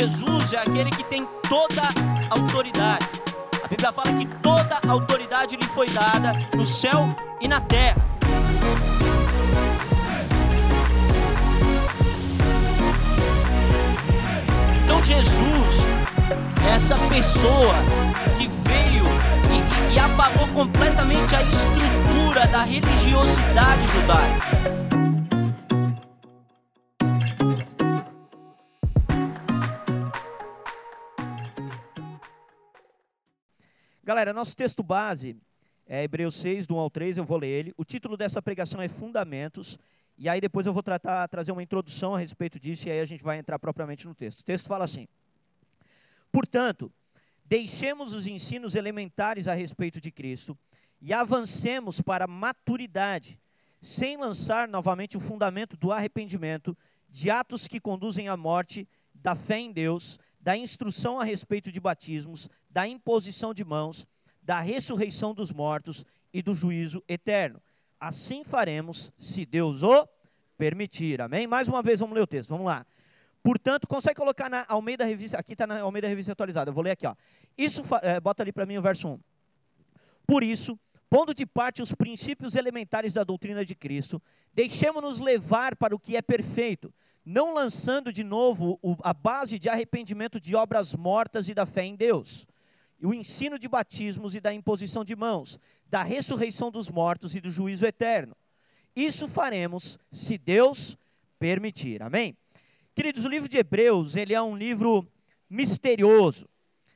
Jesus é aquele que tem toda a autoridade. A Bíblia fala que toda a autoridade lhe foi dada no céu e na terra. Então Jesus é essa pessoa que veio e, e, e apagou completamente a estrutura da religiosidade judaica. Galera, nosso texto base é Hebreus 6, do 1 ao 3, eu vou ler ele. O título dessa pregação é Fundamentos, e aí depois eu vou tratar, trazer uma introdução a respeito disso, e aí a gente vai entrar propriamente no texto. O texto fala assim: Portanto, deixemos os ensinos elementares a respeito de Cristo e avancemos para a maturidade, sem lançar novamente o fundamento do arrependimento, de atos que conduzem à morte, da fé em Deus, da instrução a respeito de batismos, da imposição de mãos, da ressurreição dos mortos e do juízo eterno. Assim faremos, se Deus o permitir. Amém? Mais uma vez, vamos ler o texto. Vamos lá. Portanto, consegue colocar na Almeida Revista, aqui está na Almeida Revista atualizada, eu vou ler aqui, ó. Isso, é, bota ali para mim o verso 1. Por isso, pondo de parte os princípios elementares da doutrina de Cristo, deixemos-nos levar para o que é perfeito, não lançando de novo a base de arrependimento de obras mortas e da fé em Deus, o ensino de batismos e da imposição de mãos, da ressurreição dos mortos e do juízo eterno. Isso faremos se Deus permitir. Amém? Queridos, o livro de Hebreus, ele é um livro misterioso.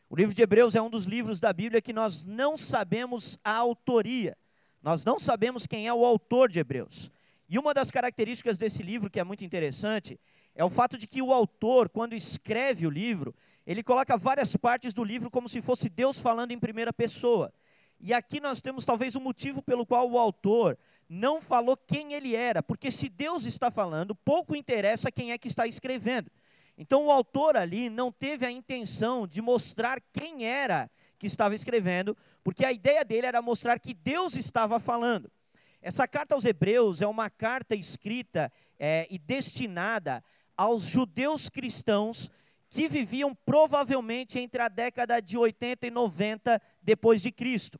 O livro de Hebreus é um dos livros da Bíblia que nós não sabemos a autoria. Nós não sabemos quem é o autor de Hebreus. E uma das características desse livro que é muito interessante é o fato de que o autor, quando escreve o livro, ele coloca várias partes do livro como se fosse Deus falando em primeira pessoa. E aqui nós temos talvez o um motivo pelo qual o autor não falou quem ele era, porque se Deus está falando, pouco interessa quem é que está escrevendo. Então o autor ali não teve a intenção de mostrar quem era que estava escrevendo, porque a ideia dele era mostrar que Deus estava falando. Essa carta aos Hebreus é uma carta escrita é, e destinada aos judeus cristãos que viviam provavelmente entre a década de 80 e 90 depois de Cristo.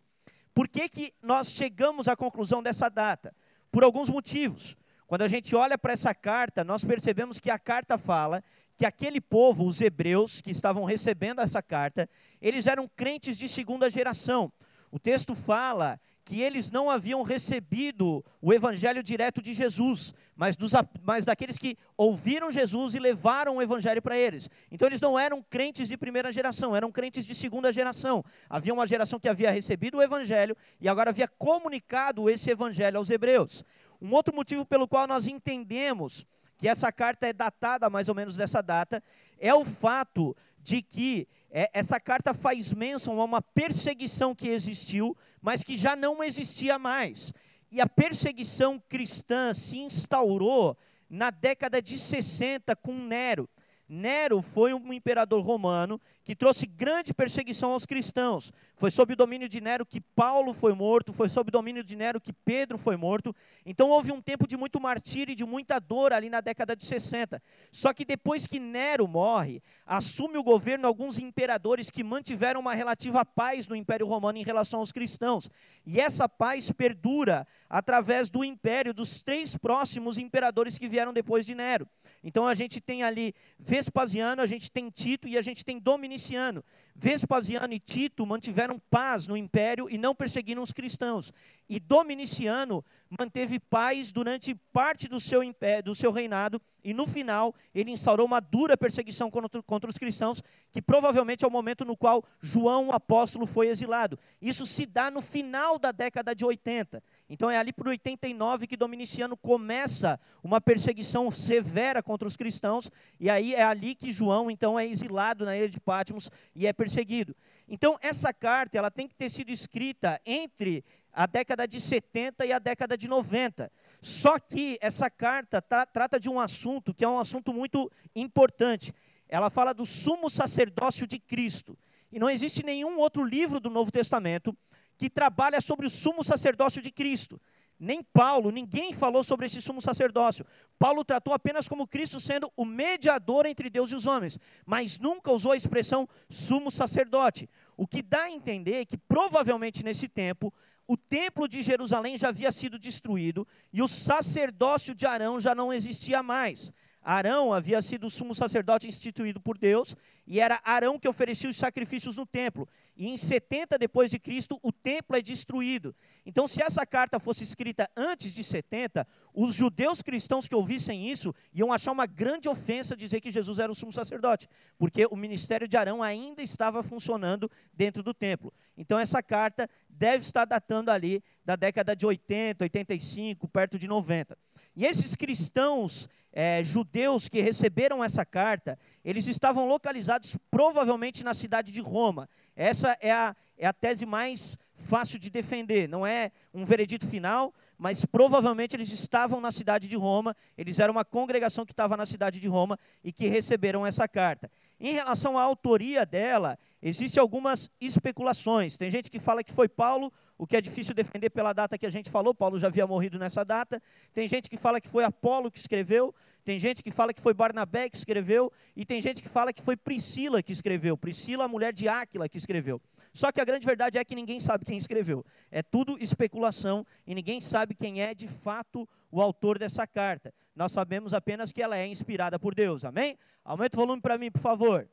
Por que, que nós chegamos à conclusão dessa data? Por alguns motivos. Quando a gente olha para essa carta, nós percebemos que a carta fala que aquele povo, os hebreus, que estavam recebendo essa carta, eles eram crentes de segunda geração. O texto fala que eles não haviam recebido o evangelho direto de Jesus, mas, dos, mas daqueles que ouviram Jesus e levaram o evangelho para eles. Então eles não eram crentes de primeira geração, eram crentes de segunda geração. Havia uma geração que havia recebido o evangelho e agora havia comunicado esse evangelho aos hebreus. Um outro motivo pelo qual nós entendemos que essa carta é datada mais ou menos dessa data é o fato de que é, essa carta faz menção a uma perseguição que existiu, mas que já não existia mais. E a perseguição cristã se instaurou na década de 60 com Nero. Nero foi um imperador romano que trouxe grande perseguição aos cristãos. Foi sob o domínio de Nero que Paulo foi morto, foi sob o domínio de Nero que Pedro foi morto. Então houve um tempo de muito martírio e de muita dor ali na década de 60. Só que depois que Nero morre, assume o governo alguns imperadores que mantiveram uma relativa paz no Império Romano em relação aos cristãos. E essa paz perdura através do império dos três próximos imperadores que vieram depois de Nero. Então a gente tem ali Vespasiano, a gente tem Tito e a gente tem Dominiciano. Vespasiano e Tito mantiveram paz no império e não perseguiram os cristãos. E Dominiciano manteve paz durante parte do seu, império, do seu reinado, e no final ele instaurou uma dura perseguição contra, contra os cristãos, que provavelmente é o momento no qual João, o apóstolo, foi exilado. Isso se dá no final da década de 80. Então é ali por 89 que Dominiciano começa uma perseguição severa contra os cristãos, e aí é ali que João então é exilado na ilha de Patmos e é perseguido. Então essa carta, ela tem que ter sido escrita entre a década de 70 e a década de 90. Só que essa carta tá, trata de um assunto que é um assunto muito importante. Ela fala do sumo sacerdócio de Cristo. E não existe nenhum outro livro do Novo Testamento que trabalha sobre o sumo sacerdócio de Cristo. Nem Paulo, ninguém falou sobre esse sumo sacerdócio. Paulo tratou apenas como Cristo sendo o mediador entre Deus e os homens, mas nunca usou a expressão sumo sacerdote. O que dá a entender que provavelmente nesse tempo o templo de Jerusalém já havia sido destruído e o sacerdócio de Arão já não existia mais. Arão havia sido o sumo sacerdote instituído por Deus, e era Arão que oferecia os sacrifícios no templo. E em 70 depois de Cristo, o templo é destruído. Então, se essa carta fosse escrita antes de 70, os judeus cristãos que ouvissem isso iam achar uma grande ofensa dizer que Jesus era o sumo sacerdote, porque o ministério de Arão ainda estava funcionando dentro do templo. Então, essa carta deve estar datando ali da década de 80, 85, perto de 90. E esses cristãos é, judeus que receberam essa carta, eles estavam localizados provavelmente na cidade de Roma. Essa é a, é a tese mais fácil de defender. Não é um veredito final, mas provavelmente eles estavam na cidade de Roma, eles eram uma congregação que estava na cidade de Roma e que receberam essa carta. Em relação à autoria dela, existem algumas especulações. Tem gente que fala que foi Paulo, o que é difícil defender pela data que a gente falou, Paulo já havia morrido nessa data. Tem gente que fala que foi Apolo que escreveu, tem gente que fala que foi Barnabé que escreveu, e tem gente que fala que foi Priscila que escreveu, Priscila, a mulher de Áquila, que escreveu. Só que a grande verdade é que ninguém sabe quem escreveu. É tudo especulação e ninguém sabe quem é de fato o autor dessa carta. Nós sabemos apenas que ela é inspirada por Deus. Amém? Aumenta o volume para mim, por favor.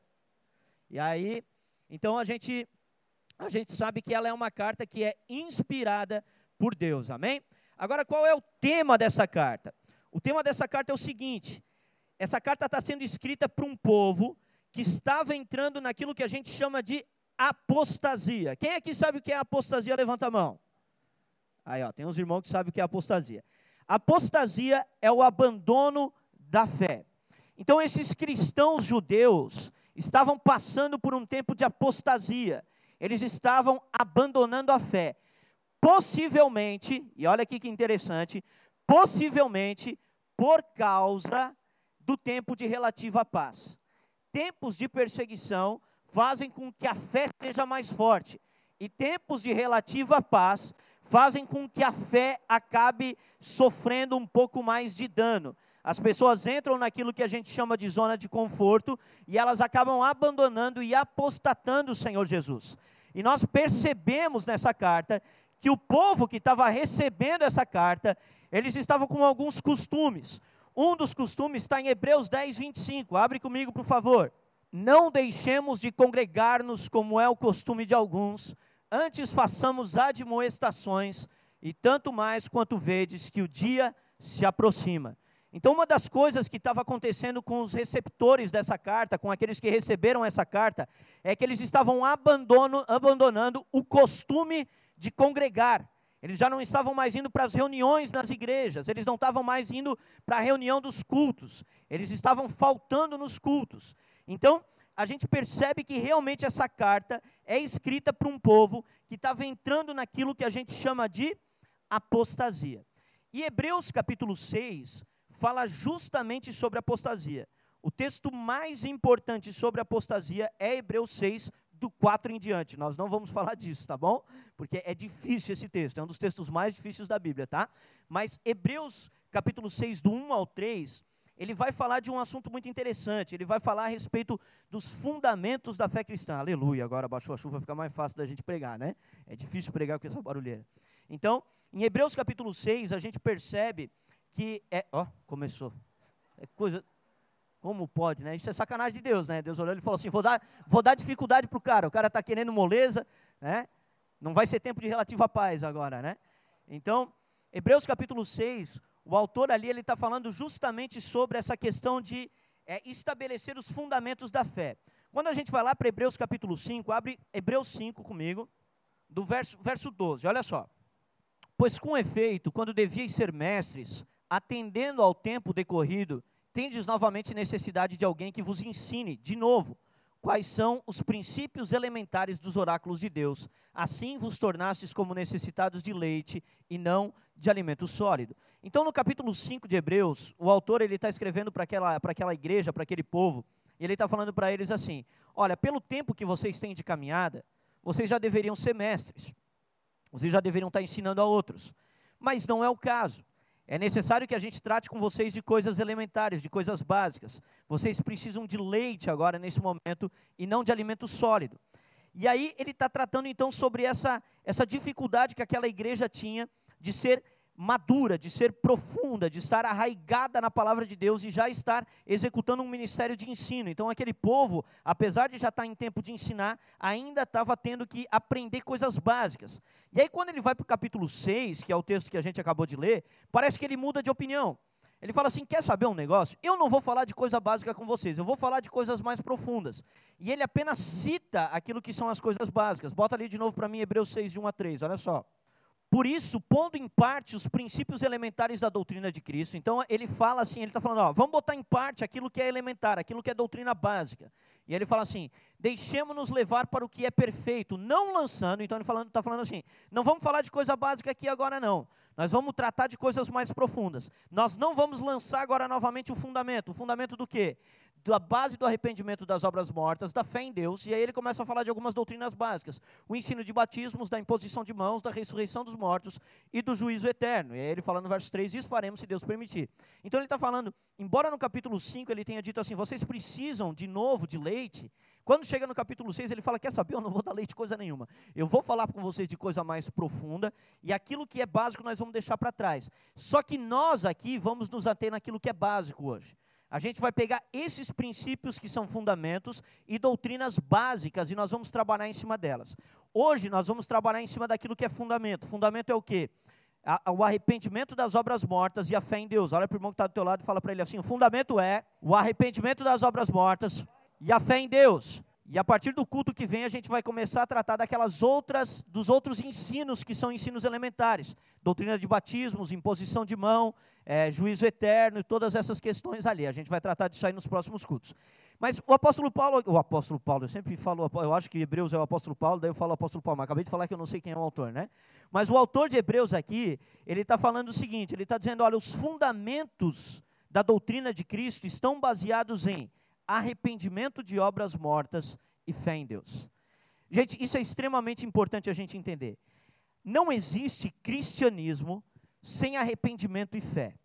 E aí, então a gente a gente sabe que ela é uma carta que é inspirada por Deus. Amém? Agora, qual é o tema dessa carta? O tema dessa carta é o seguinte: essa carta está sendo escrita para um povo que estava entrando naquilo que a gente chama de apostasia. Quem aqui sabe o que é apostasia? Levanta a mão. Aí, ó, tem uns irmãos que sabem o que é apostasia. Apostasia é o abandono da fé. Então, esses cristãos judeus estavam passando por um tempo de apostasia. Eles estavam abandonando a fé. Possivelmente, e olha aqui que interessante, possivelmente por causa do tempo de relativa paz. Tempos de perseguição fazem com que a fé seja mais forte. E tempos de relativa paz fazem com que a fé acabe sofrendo um pouco mais de dano. As pessoas entram naquilo que a gente chama de zona de conforto e elas acabam abandonando e apostatando o Senhor Jesus. E nós percebemos nessa carta que o povo que estava recebendo essa carta, eles estavam com alguns costumes. Um dos costumes está em Hebreus 10, 25. Abre comigo, por favor. Não deixemos de congregar-nos como é o costume de alguns, antes façamos admoestações, e tanto mais quanto vedes que o dia se aproxima. Então, uma das coisas que estava acontecendo com os receptores dessa carta, com aqueles que receberam essa carta, é que eles estavam abandonando o costume de congregar. Eles já não estavam mais indo para as reuniões nas igrejas, eles não estavam mais indo para a reunião dos cultos, eles estavam faltando nos cultos. Então, a gente percebe que realmente essa carta é escrita para um povo que estava entrando naquilo que a gente chama de apostasia. E Hebreus capítulo 6 fala justamente sobre apostasia. O texto mais importante sobre apostasia é Hebreus 6, do 4 em diante. Nós não vamos falar disso, tá bom? Porque é difícil esse texto, é um dos textos mais difíceis da Bíblia, tá? Mas Hebreus capítulo 6, do 1 ao 3, ele vai falar de um assunto muito interessante. Ele vai falar a respeito dos fundamentos da fé cristã. Aleluia, agora baixou a chuva, fica mais fácil da gente pregar, né? É difícil pregar com essa barulheira. Então, em Hebreus capítulo 6, a gente percebe que é. Ó, começou. É coisa. Como pode, né? Isso é sacanagem de Deus, né? Deus olhou e falou assim: vou dar, vou dar dificuldade para o cara. O cara está querendo moleza, né? Não vai ser tempo de relativa paz agora, né? Então, Hebreus capítulo 6, o autor ali ele está falando justamente sobre essa questão de é, estabelecer os fundamentos da fé. Quando a gente vai lá para Hebreus capítulo 5, abre Hebreus 5 comigo, do verso, verso 12, olha só. Pois com efeito, quando deviais ser mestres, atendendo ao tempo decorrido, tendes novamente necessidade de alguém que vos ensine, de novo, quais são os princípios elementares dos oráculos de Deus. Assim vos tornastes como necessitados de leite e não de alimento sólido. Então, no capítulo 5 de Hebreus, o autor ele está escrevendo para aquela, aquela igreja, para aquele povo, e ele está falando para eles assim: olha, pelo tempo que vocês têm de caminhada, vocês já deveriam ser mestres, vocês já deveriam estar ensinando a outros, mas não é o caso. É necessário que a gente trate com vocês de coisas elementares, de coisas básicas. Vocês precisam de leite agora, nesse momento, e não de alimento sólido. E aí ele está tratando então sobre essa, essa dificuldade que aquela igreja tinha de ser madura, de ser profunda, de estar arraigada na palavra de Deus e já estar executando um ministério de ensino. Então, aquele povo, apesar de já estar em tempo de ensinar, ainda estava tendo que aprender coisas básicas. E aí, quando ele vai para o capítulo 6, que é o texto que a gente acabou de ler, parece que ele muda de opinião. Ele fala assim: quer saber um negócio? Eu não vou falar de coisa básica com vocês, eu vou falar de coisas mais profundas. E ele apenas cita aquilo que são as coisas básicas. Bota ali de novo para mim, Hebreus 6, de 1 a 3, olha só. Por isso, pondo em parte os princípios elementares da doutrina de Cristo, então ele fala assim, ele está falando, ó, vamos botar em parte aquilo que é elementar, aquilo que é doutrina básica. E ele fala assim, deixemos-nos levar para o que é perfeito, não lançando, então ele está falando, assim, não vamos falar de coisa básica aqui agora não, nós vamos tratar de coisas mais profundas. Nós não vamos lançar agora novamente o fundamento, o fundamento do quê? Da base do arrependimento das obras mortas, da fé em Deus, e aí ele começa a falar de algumas doutrinas básicas: o ensino de batismos, da imposição de mãos, da ressurreição dos mortos e do juízo eterno. E aí ele fala no verso 3: Isso faremos se Deus permitir. Então ele está falando, embora no capítulo 5 ele tenha dito assim: vocês precisam de novo de leite. Quando chega no capítulo 6, ele fala: Quer saber? Eu não vou dar leite coisa nenhuma. Eu vou falar com vocês de coisa mais profunda, e aquilo que é básico nós vamos deixar para trás. Só que nós aqui vamos nos ater naquilo que é básico hoje. A gente vai pegar esses princípios que são fundamentos e doutrinas básicas e nós vamos trabalhar em cima delas. Hoje nós vamos trabalhar em cima daquilo que é fundamento. Fundamento é o quê? o arrependimento das obras mortas e a fé em Deus. Olha para o irmão que está do teu lado e fala para ele assim: o fundamento é o arrependimento das obras mortas e a fé em Deus. E a partir do culto que vem, a gente vai começar a tratar daquelas outras, dos outros ensinos que são ensinos elementares. Doutrina de batismos, imposição de mão, é, juízo eterno e todas essas questões ali. A gente vai tratar disso aí nos próximos cultos. Mas o apóstolo Paulo, o apóstolo Paulo, eu sempre falo, eu acho que Hebreus é o apóstolo Paulo, daí eu falo apóstolo Paulo, mas acabei de falar que eu não sei quem é o autor, né? Mas o autor de Hebreus aqui, ele está falando o seguinte, ele está dizendo, olha, os fundamentos da doutrina de Cristo estão baseados em arrependimento de obras mortas e fé em Deus. Gente, isso é extremamente importante a gente entender. Não existe cristianismo sem arrependimento e fé.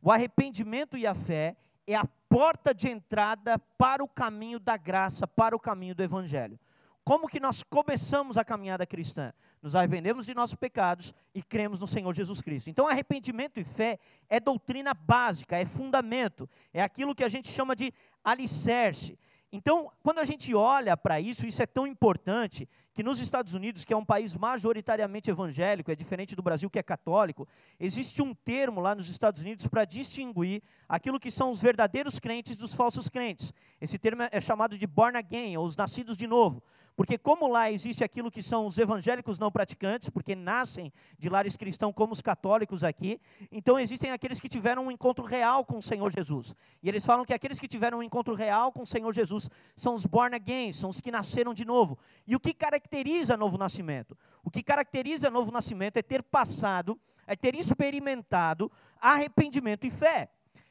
O arrependimento e a fé é a porta de entrada para o caminho da graça, para o caminho do evangelho. Como que nós começamos a caminhada cristã? Nos arrependemos de nossos pecados e cremos no Senhor Jesus Cristo. Então, arrependimento e fé é doutrina básica, é fundamento, é aquilo que a gente chama de alicerce. Então, quando a gente olha para isso, isso é tão importante que nos Estados Unidos, que é um país majoritariamente evangélico, é diferente do Brasil que é católico, existe um termo lá nos Estados Unidos para distinguir aquilo que são os verdadeiros crentes dos falsos crentes. Esse termo é chamado de born again, ou os nascidos de novo. Porque como lá existe aquilo que são os evangélicos não praticantes, porque nascem de lares cristãos como os católicos aqui, então existem aqueles que tiveram um encontro real com o Senhor Jesus. E eles falam que aqueles que tiveram um encontro real com o Senhor Jesus são os born again, são os que nasceram de novo. E o que caracteriza novo nascimento? O que caracteriza novo nascimento é ter passado, é ter experimentado arrependimento e fé.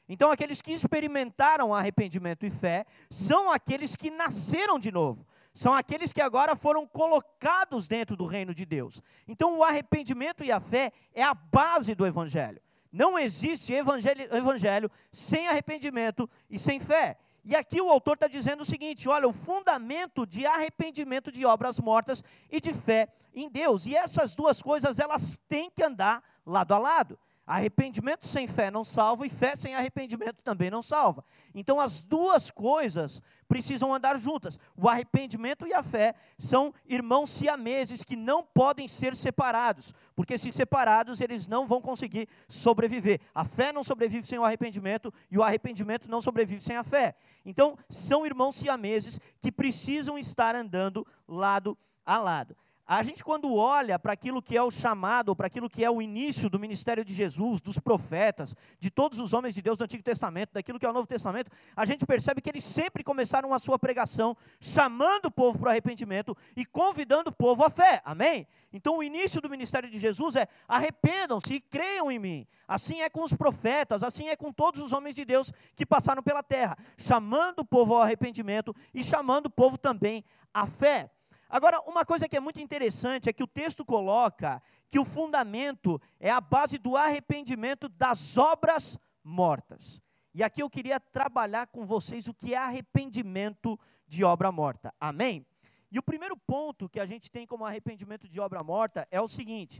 Então, aqueles que experimentaram arrependimento e fé são aqueles que nasceram de novo são aqueles que agora foram colocados dentro do reino de Deus. Então, o arrependimento e a fé é a base do evangelho. Não existe evangelho, evangelho sem arrependimento e sem fé. E aqui o autor está dizendo o seguinte: olha, o fundamento de arrependimento de obras mortas e de fé em Deus. E essas duas coisas, elas têm que andar lado a lado. Arrependimento sem fé não salva e fé sem arrependimento também não salva. Então as duas coisas precisam andar juntas. O arrependimento e a fé são irmãos siameses que não podem ser separados, porque se separados eles não vão conseguir sobreviver. A fé não sobrevive sem o arrependimento e o arrependimento não sobrevive sem a fé. Então são irmãos siameses que precisam estar andando lado a lado. A gente, quando olha para aquilo que é o chamado, para aquilo que é o início do ministério de Jesus, dos profetas, de todos os homens de Deus do Antigo Testamento, daquilo que é o Novo Testamento, a gente percebe que eles sempre começaram a sua pregação chamando o povo para o arrependimento e convidando o povo à fé. Amém? Então, o início do ministério de Jesus é: arrependam-se e creiam em mim. Assim é com os profetas, assim é com todos os homens de Deus que passaram pela terra, chamando o povo ao arrependimento e chamando o povo também à fé. Agora, uma coisa que é muito interessante é que o texto coloca que o fundamento é a base do arrependimento das obras mortas. E aqui eu queria trabalhar com vocês o que é arrependimento de obra morta. Amém? E o primeiro ponto que a gente tem como arrependimento de obra morta é o seguinte: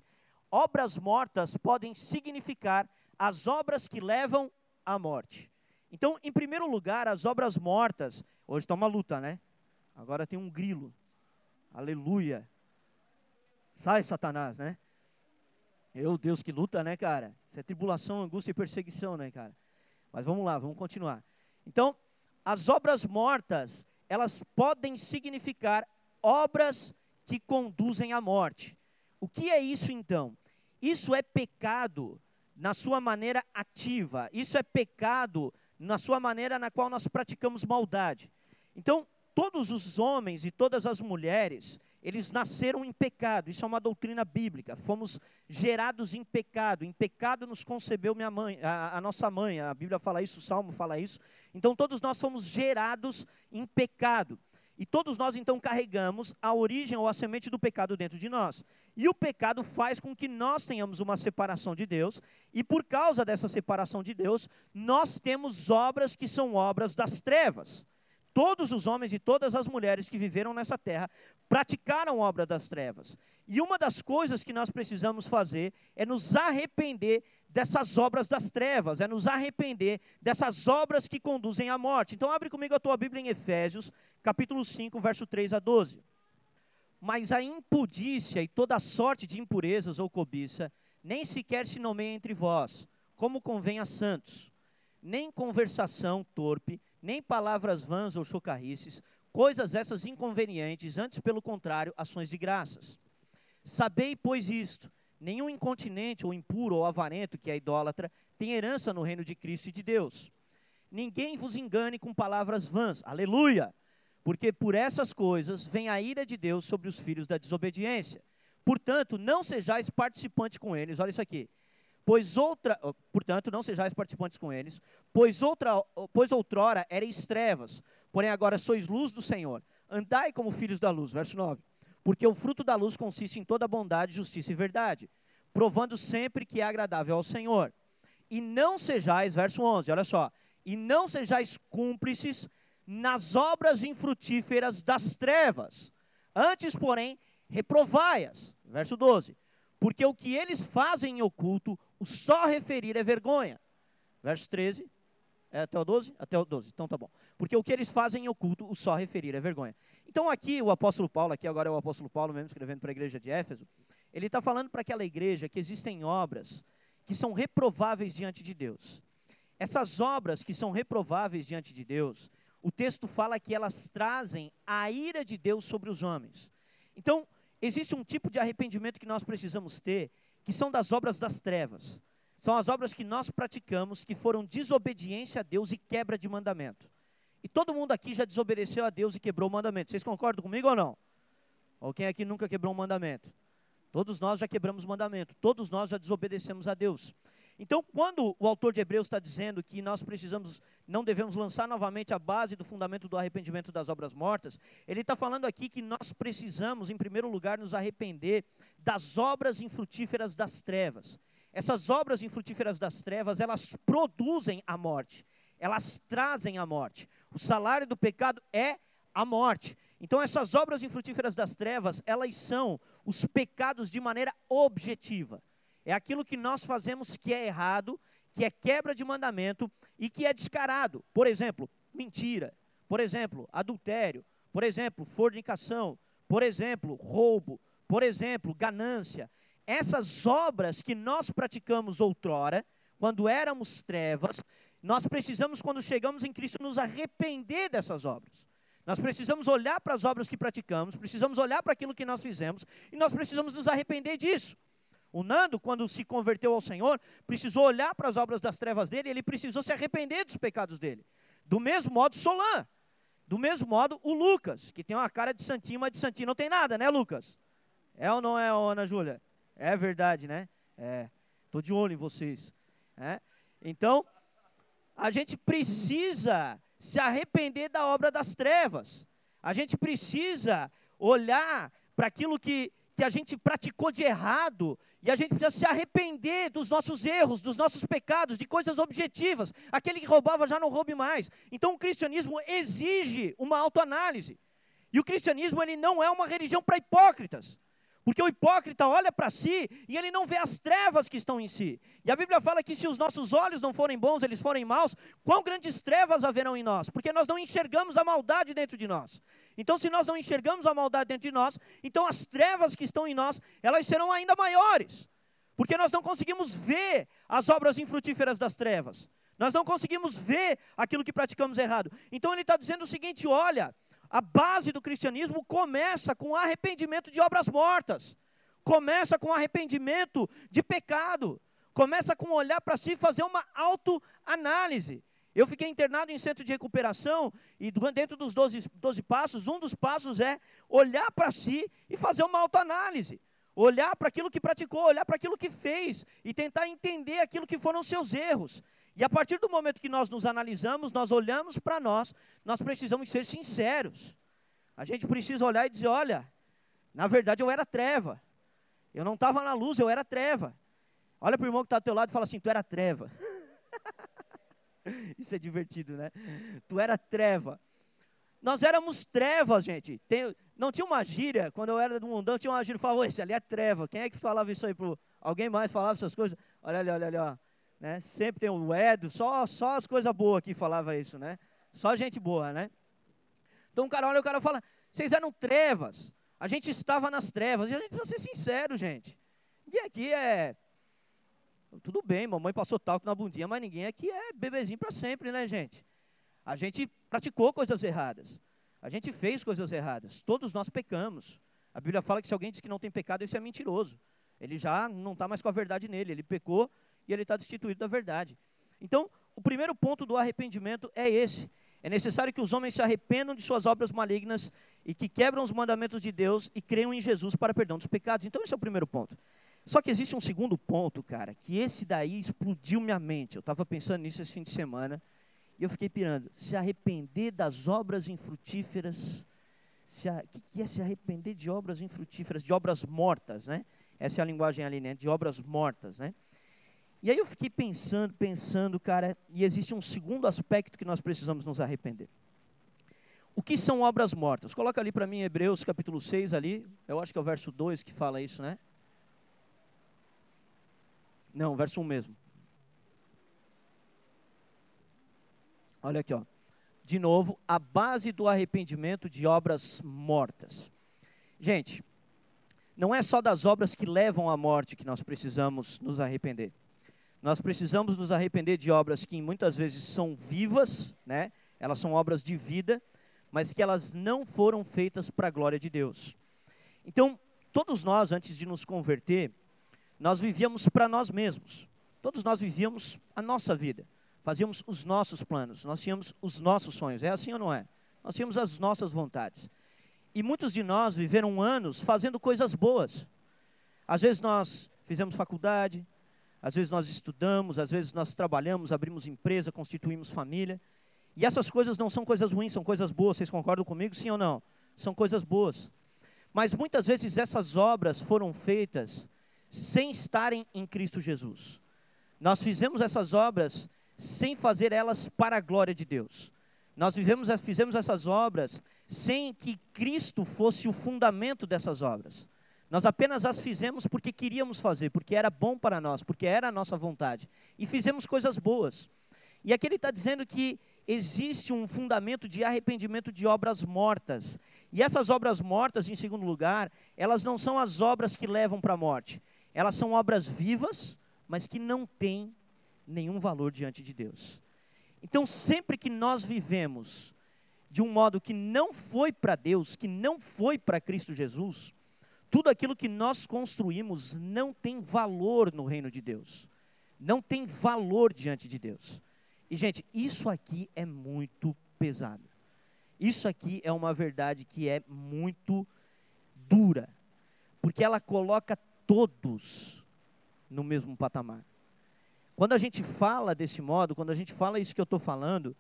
obras mortas podem significar as obras que levam à morte. Então, em primeiro lugar, as obras mortas, hoje está uma luta, né? Agora tem um grilo. Aleluia. Sai, Satanás, né? Meu Deus, que luta, né, cara? Isso é tribulação, angústia e perseguição, né, cara? Mas vamos lá, vamos continuar. Então, as obras mortas, elas podem significar obras que conduzem à morte. O que é isso então? Isso é pecado na sua maneira ativa. Isso é pecado na sua maneira na qual nós praticamos maldade. Então, todos os homens e todas as mulheres, eles nasceram em pecado. Isso é uma doutrina bíblica. Fomos gerados em pecado. Em pecado nos concebeu minha mãe, a, a, nossa mãe. A Bíblia fala isso, o Salmo fala isso. Então todos nós fomos gerados em pecado. E todos nós então carregamos a origem ou a semente do pecado dentro de nós. E o pecado faz com que nós tenhamos uma separação de Deus, e por causa dessa separação de Deus, nós temos obras que são obras das trevas. Todos os homens e todas as mulheres que viveram nessa terra praticaram obra das trevas. E uma das coisas que nós precisamos fazer é nos arrepender dessas obras das trevas, é nos arrepender dessas obras que conduzem à morte. Então abre comigo a tua Bíblia em Efésios, capítulo 5, verso 3 a 12. Mas a impudícia e toda sorte de impurezas ou cobiça nem sequer se nomeia entre vós, como convém a santos, nem conversação torpe, nem palavras vãs ou chocarrices, coisas essas inconvenientes, antes pelo contrário, ações de graças. Sabei, pois, isto: nenhum incontinente ou impuro ou avarento, que é idólatra, tem herança no reino de Cristo e de Deus. Ninguém vos engane com palavras vãs, aleluia, porque por essas coisas vem a ira de Deus sobre os filhos da desobediência. Portanto, não sejais participantes com eles, olha isso aqui Pois outra, portanto, não sejais participantes com eles, pois outra, pois outrora erais trevas, porém agora sois luz do Senhor. Andai como filhos da luz, verso 9. Porque o fruto da luz consiste em toda bondade, justiça e verdade, provando sempre que é agradável ao Senhor. E não sejais, verso 11, olha só, e não sejais cúmplices nas obras infrutíferas das trevas. Antes, porém, reprovai-as. Verso 12. Porque o que eles fazem em oculto, o só referir é vergonha. Verso 13. É até o 12? Até o 12, então tá bom. Porque o que eles fazem em oculto, o só referir é vergonha. Então aqui o apóstolo Paulo, aqui agora é o apóstolo Paulo mesmo escrevendo para a igreja de Éfeso, ele está falando para aquela igreja que existem obras que são reprováveis diante de Deus. Essas obras que são reprováveis diante de Deus, o texto fala que elas trazem a ira de Deus sobre os homens. Então, existe um tipo de arrependimento que nós precisamos ter, que são das obras das trevas. São as obras que nós praticamos que foram desobediência a Deus e quebra de mandamento. E todo mundo aqui já desobedeceu a Deus e quebrou o mandamento. Vocês concordam comigo ou não? Ou quem aqui nunca quebrou um mandamento? Todos nós já quebramos o mandamento. Todos nós já desobedecemos a Deus. Então, quando o autor de Hebreus está dizendo que nós precisamos, não devemos lançar novamente a base do fundamento do arrependimento das obras mortas, ele está falando aqui que nós precisamos, em primeiro lugar, nos arrepender das obras infrutíferas das trevas. Essas obras infrutíferas das trevas, elas produzem a morte, elas trazem a morte. O salário do pecado é a morte. Então, essas obras infrutíferas das trevas, elas são os pecados de maneira objetiva. É aquilo que nós fazemos que é errado, que é quebra de mandamento e que é descarado. Por exemplo, mentira. Por exemplo, adultério. Por exemplo, fornicação. Por exemplo, roubo. Por exemplo, ganância. Essas obras que nós praticamos outrora, quando éramos trevas, nós precisamos, quando chegamos em Cristo, nos arrepender dessas obras. Nós precisamos olhar para as obras que praticamos, precisamos olhar para aquilo que nós fizemos e nós precisamos nos arrepender disso. O Nando, quando se converteu ao Senhor, precisou olhar para as obras das trevas dele, ele precisou se arrepender dos pecados dele. Do mesmo modo, Solan. Do mesmo modo, o Lucas, que tem uma cara de santinho, mas de santinho não tem nada, né, Lucas? É ou não é, Ana Júlia? É verdade, né? É. Estou de olho em vocês. É? Então, a gente precisa se arrepender da obra das trevas. A gente precisa olhar para aquilo que, que a gente praticou de errado e a gente precisa se arrepender dos nossos erros, dos nossos pecados, de coisas objetivas. Aquele que roubava já não roube mais. Então o cristianismo exige uma autoanálise. E o cristianismo ele não é uma religião para hipócritas. Porque o hipócrita olha para si e ele não vê as trevas que estão em si. E a Bíblia fala que se os nossos olhos não forem bons, eles forem maus, quão grandes trevas haverão em nós? Porque nós não enxergamos a maldade dentro de nós. Então, se nós não enxergamos a maldade dentro de nós, então as trevas que estão em nós, elas serão ainda maiores. Porque nós não conseguimos ver as obras infrutíferas das trevas. Nós não conseguimos ver aquilo que praticamos errado. Então ele está dizendo o seguinte: olha, a base do cristianismo começa com arrependimento de obras mortas, começa com arrependimento de pecado, começa com olhar para si e fazer uma autoanálise. Eu fiquei internado em centro de recuperação e dentro dos 12, 12 passos, um dos passos é olhar para si e fazer uma autoanálise. Olhar para aquilo que praticou, olhar para aquilo que fez e tentar entender aquilo que foram seus erros. E a partir do momento que nós nos analisamos, nós olhamos para nós, nós precisamos ser sinceros. A gente precisa olhar e dizer: olha, na verdade eu era treva. Eu não estava na luz, eu era treva. Olha para o irmão que está ao teu lado e fala assim: tu era treva. Isso é divertido, né? Tu era treva. Nós éramos trevas, gente. Tem, não tinha uma gíria, quando eu era do mundão, tinha uma gíria falava, esse ali é treva. Quem é que falava isso aí? Pro, alguém mais falava essas coisas? Olha ali, olha ali, ó. Né? Sempre tem o Edo, só, só as coisas boas que falava isso, né? Só gente boa, né? Então o cara olha e o cara fala, vocês eram trevas, a gente estava nas trevas, e a gente precisa ser sincero, gente. Ninguém aqui é. Tudo bem, mamãe passou talco na bundinha, mas ninguém aqui é bebezinho para sempre, né, gente? A gente praticou coisas erradas. A gente fez coisas erradas. Todos nós pecamos. A Bíblia fala que se alguém diz que não tem pecado, esse é mentiroso. Ele já não está mais com a verdade nele. Ele pecou e ele está destituído da verdade. Então, o primeiro ponto do arrependimento é esse. É necessário que os homens se arrependam de suas obras malignas e que quebram os mandamentos de Deus e creiam em Jesus para perdão dos pecados. Então, esse é o primeiro ponto. Só que existe um segundo ponto, cara, que esse daí explodiu minha mente. Eu estava pensando nisso esse fim de semana e eu fiquei pirando. Se arrepender das obras infrutíferas. O que, que é se arrepender de obras infrutíferas, de obras mortas, né? Essa é a linguagem ali, né? De obras mortas, né? E aí eu fiquei pensando, pensando, cara, e existe um segundo aspecto que nós precisamos nos arrepender. O que são obras mortas? Coloca ali para mim Hebreus capítulo 6 ali, eu acho que é o verso 2 que fala isso, né? Não, verso 1 mesmo. Olha aqui, ó. De novo, a base do arrependimento de obras mortas. Gente, não é só das obras que levam à morte que nós precisamos nos arrepender. Nós precisamos nos arrepender de obras que muitas vezes são vivas, né? Elas são obras de vida, mas que elas não foram feitas para a glória de Deus. Então, todos nós, antes de nos converter, nós vivíamos para nós mesmos. Todos nós vivíamos a nossa vida. Fazíamos os nossos planos, nós tínhamos os nossos sonhos. É assim ou não é? Nós tínhamos as nossas vontades. E muitos de nós viveram anos fazendo coisas boas. Às vezes nós fizemos faculdade, às vezes nós estudamos, às vezes nós trabalhamos, abrimos empresa, constituímos família. E essas coisas não são coisas ruins, são coisas boas. Vocês concordam comigo, sim ou não? São coisas boas. Mas muitas vezes essas obras foram feitas sem estarem em Cristo Jesus. Nós fizemos essas obras sem fazer elas para a glória de Deus. Nós vivemos, fizemos essas obras sem que Cristo fosse o fundamento dessas obras. Nós apenas as fizemos porque queríamos fazer, porque era bom para nós, porque era a nossa vontade. E fizemos coisas boas. E aqui ele está dizendo que existe um fundamento de arrependimento de obras mortas. E essas obras mortas, em segundo lugar, elas não são as obras que levam para a morte. Elas são obras vivas, mas que não têm nenhum valor diante de Deus. Então, sempre que nós vivemos de um modo que não foi para Deus, que não foi para Cristo Jesus, tudo aquilo que nós construímos não tem valor no reino de Deus. Não tem valor diante de Deus. E, gente, isso aqui é muito pesado. Isso aqui é uma verdade que é muito dura, porque ela coloca todos no mesmo patamar. Quando a gente fala desse modo, quando a gente fala isso que eu estou falando,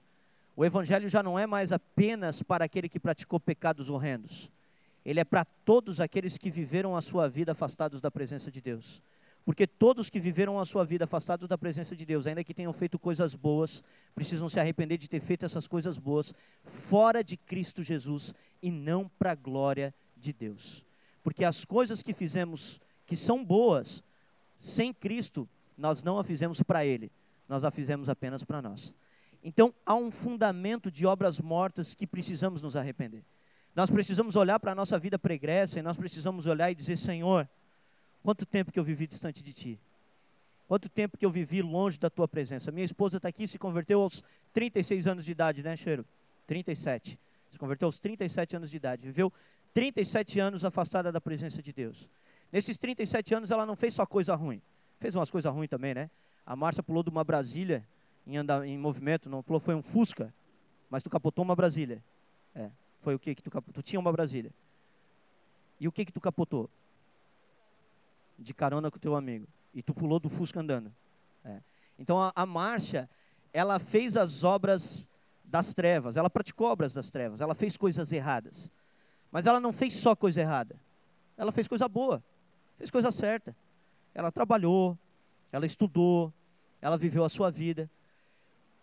o Evangelho já não é mais apenas para aquele que praticou pecados horrendos. Ele é para todos aqueles que viveram a sua vida afastados da presença de Deus. Porque todos que viveram a sua vida afastados da presença de Deus, ainda que tenham feito coisas boas, precisam se arrepender de ter feito essas coisas boas fora de Cristo Jesus e não para a glória de Deus. Porque as coisas que fizemos que são boas, sem Cristo, nós não a fizemos para Ele, nós a fizemos apenas para nós. Então há um fundamento de obras mortas que precisamos nos arrepender. Nós precisamos olhar para a nossa vida pregressa e nós precisamos olhar e dizer: Senhor, quanto tempo que eu vivi distante de Ti? Quanto tempo que eu vivi longe da Tua presença? Minha esposa está aqui, se converteu aos 36 anos de idade, né, Cheiro? 37. Se converteu aos 37 anos de idade. Viveu 37 anos afastada da presença de Deus. Nesses 37 anos ela não fez só coisa ruim. Fez umas coisas ruins também, né? A Márcia pulou de uma Brasília em, andar, em movimento, não pulou, foi um Fusca, mas tu capotou uma Brasília. É, foi o que que tu capotou? Tu tinha uma Brasília. E o que que tu capotou? De carona com o teu amigo. E tu pulou do Fusca andando. É. Então a, a Márcia, ela fez as obras das trevas, ela praticou obras das trevas, ela fez coisas erradas. Mas ela não fez só coisa errada. Ela fez coisa boa, fez coisa certa. Ela trabalhou, ela estudou, ela viveu a sua vida.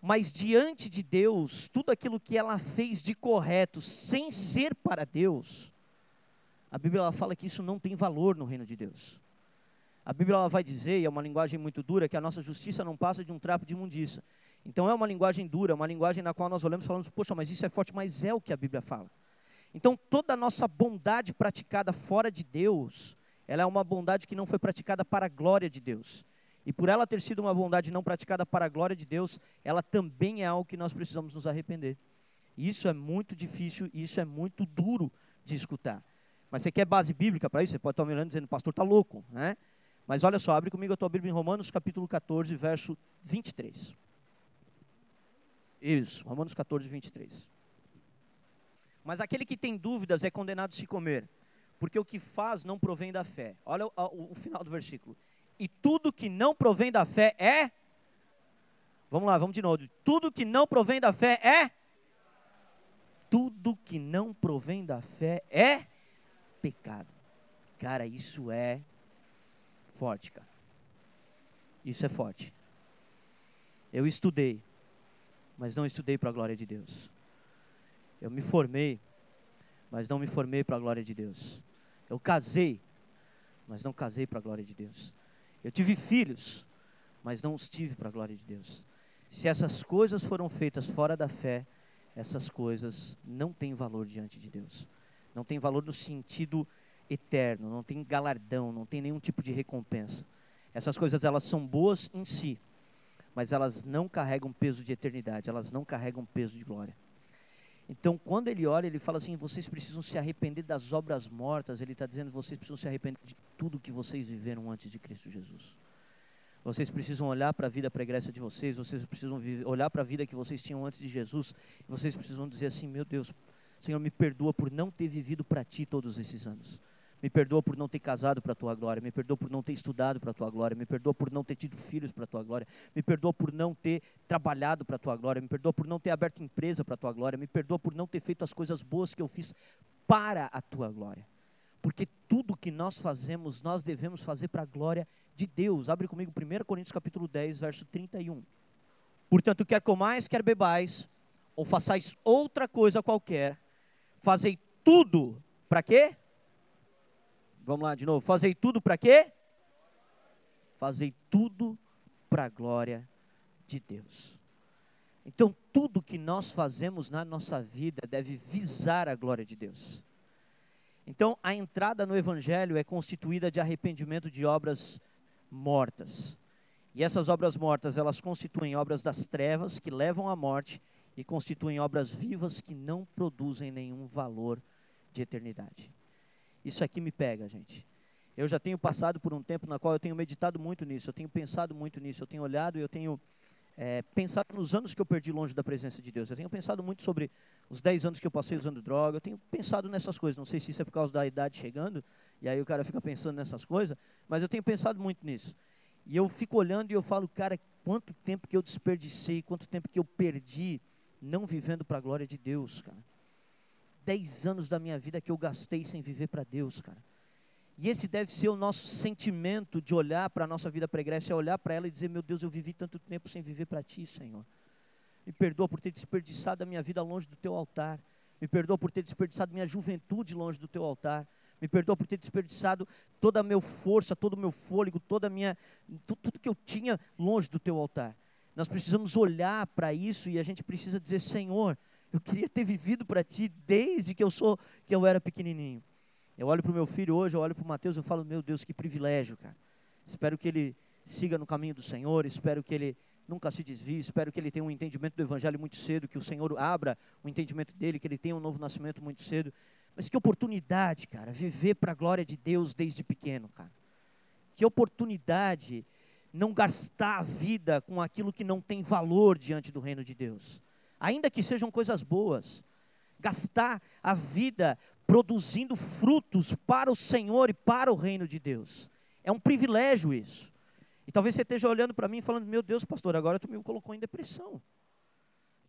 Mas diante de Deus, tudo aquilo que ela fez de correto, sem ser para Deus, a Bíblia fala que isso não tem valor no reino de Deus. A Bíblia vai dizer, e é uma linguagem muito dura, que a nossa justiça não passa de um trapo de imundiça. Então é uma linguagem dura, uma linguagem na qual nós olhamos e falamos, poxa, mas isso é forte, mas é o que a Bíblia fala. Então toda a nossa bondade praticada fora de Deus, ela é uma bondade que não foi praticada para a glória de Deus. E por ela ter sido uma bondade não praticada para a glória de Deus, ela também é algo que nós precisamos nos arrepender. Isso é muito difícil, isso é muito duro de escutar. Mas você quer base bíblica para isso? Você pode estar me olhando dizendo, pastor, está louco, né? Mas olha só, abre comigo a tua Bíblia em Romanos capítulo 14, verso 23. Isso, Romanos 14, 23. Mas aquele que tem dúvidas é condenado a se comer, porque o que faz não provém da fé. Olha o, o, o final do versículo e tudo que não provém da fé é. Vamos lá, vamos de novo. Tudo que não provém da fé é. Tudo que não provém da fé é pecado. Cara, isso é forte, cara. Isso é forte. Eu estudei, mas não estudei para a glória de Deus. Eu me formei, mas não me formei para a glória de Deus. Eu casei, mas não casei para a glória de Deus. Eu tive filhos, mas não os tive para a glória de Deus. Se essas coisas foram feitas fora da fé, essas coisas não têm valor diante de Deus. Não tem valor no sentido eterno, não tem galardão, não tem nenhum tipo de recompensa. Essas coisas elas são boas em si, mas elas não carregam peso de eternidade, elas não carregam peso de glória. Então, quando ele olha, ele fala assim: vocês precisam se arrepender das obras mortas. Ele está dizendo: vocês precisam se arrepender de tudo que vocês viveram antes de Cristo Jesus. Vocês precisam olhar para a vida pregressa de vocês, vocês precisam olhar para a vida que vocês tinham antes de Jesus, e vocês precisam dizer assim: meu Deus, Senhor, me perdoa por não ter vivido para Ti todos esses anos. Me perdoa por não ter casado para a tua glória. Me perdoa por não ter estudado para a tua glória. Me perdoa por não ter tido filhos para a tua glória. Me perdoa por não ter trabalhado para a tua glória. Me perdoa por não ter aberto empresa para a tua glória. Me perdoa por não ter feito as coisas boas que eu fiz para a tua glória. Porque tudo que nós fazemos, nós devemos fazer para a glória de Deus. Abre comigo 1 Coríntios capítulo 10, verso 31. Portanto, quer comais, quer bebais, ou façais outra coisa qualquer, fazei tudo para quê? Vamos lá de novo. Fazei tudo para quê? Fazei tudo para a glória de Deus. Então, tudo que nós fazemos na nossa vida deve visar a glória de Deus. Então, a entrada no Evangelho é constituída de arrependimento de obras mortas. E essas obras mortas, elas constituem obras das trevas que levam à morte e constituem obras vivas que não produzem nenhum valor de eternidade. Isso aqui me pega, gente. Eu já tenho passado por um tempo na qual eu tenho meditado muito nisso, eu tenho pensado muito nisso, eu tenho olhado e eu tenho é, pensado nos anos que eu perdi longe da presença de Deus. Eu tenho pensado muito sobre os 10 anos que eu passei usando droga, eu tenho pensado nessas coisas. Não sei se isso é por causa da idade chegando, e aí o cara fica pensando nessas coisas, mas eu tenho pensado muito nisso. E eu fico olhando e eu falo, cara, quanto tempo que eu desperdicei, quanto tempo que eu perdi não vivendo para a glória de Deus, cara. Dez anos da minha vida que eu gastei sem viver para Deus, cara. E esse deve ser o nosso sentimento de olhar para a nossa vida pregressa, é olhar para ela e dizer: Meu Deus, eu vivi tanto tempo sem viver para Ti, Senhor. Me perdoa por ter desperdiçado a minha vida longe do Teu altar. Me perdoa por ter desperdiçado minha juventude longe do Teu altar. Me perdoa por ter desperdiçado toda a minha força, todo o meu fôlego, toda minha, tudo que eu tinha longe do Teu altar. Nós precisamos olhar para isso e a gente precisa dizer: Senhor, eu queria ter vivido para Ti desde que eu sou, que eu era pequenininho. Eu olho para o meu filho hoje, eu olho para o Mateus, eu falo: Meu Deus, que privilégio, cara. Espero que ele siga no caminho do Senhor, espero que ele nunca se desvie, espero que ele tenha um entendimento do Evangelho muito cedo, que o Senhor abra o entendimento dele, que ele tenha um novo nascimento muito cedo. Mas que oportunidade, cara, viver para a glória de Deus desde pequeno, cara. Que oportunidade não gastar a vida com aquilo que não tem valor diante do reino de Deus. Ainda que sejam coisas boas. Gastar a vida produzindo frutos para o Senhor e para o reino de Deus. É um privilégio isso. E talvez você esteja olhando para mim e falando: Meu Deus, pastor, agora tu me colocou em depressão.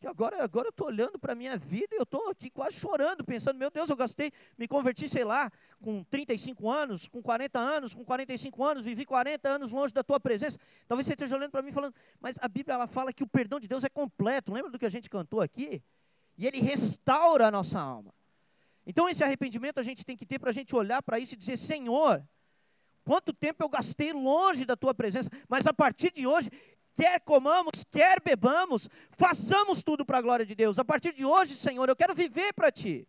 E agora, agora eu estou olhando para a minha vida e eu estou aqui quase chorando, pensando, meu Deus, eu gastei, me converti, sei lá, com 35 anos, com 40 anos, com 45 anos, vivi 40 anos longe da tua presença. Talvez você esteja olhando para mim falando, mas a Bíblia ela fala que o perdão de Deus é completo. Lembra do que a gente cantou aqui? E ele restaura a nossa alma. Então esse arrependimento a gente tem que ter para a gente olhar para isso e dizer, Senhor, quanto tempo eu gastei longe da tua presença, mas a partir de hoje quer comamos, quer bebamos, façamos tudo para a glória de Deus. A partir de hoje, Senhor, eu quero viver para Ti.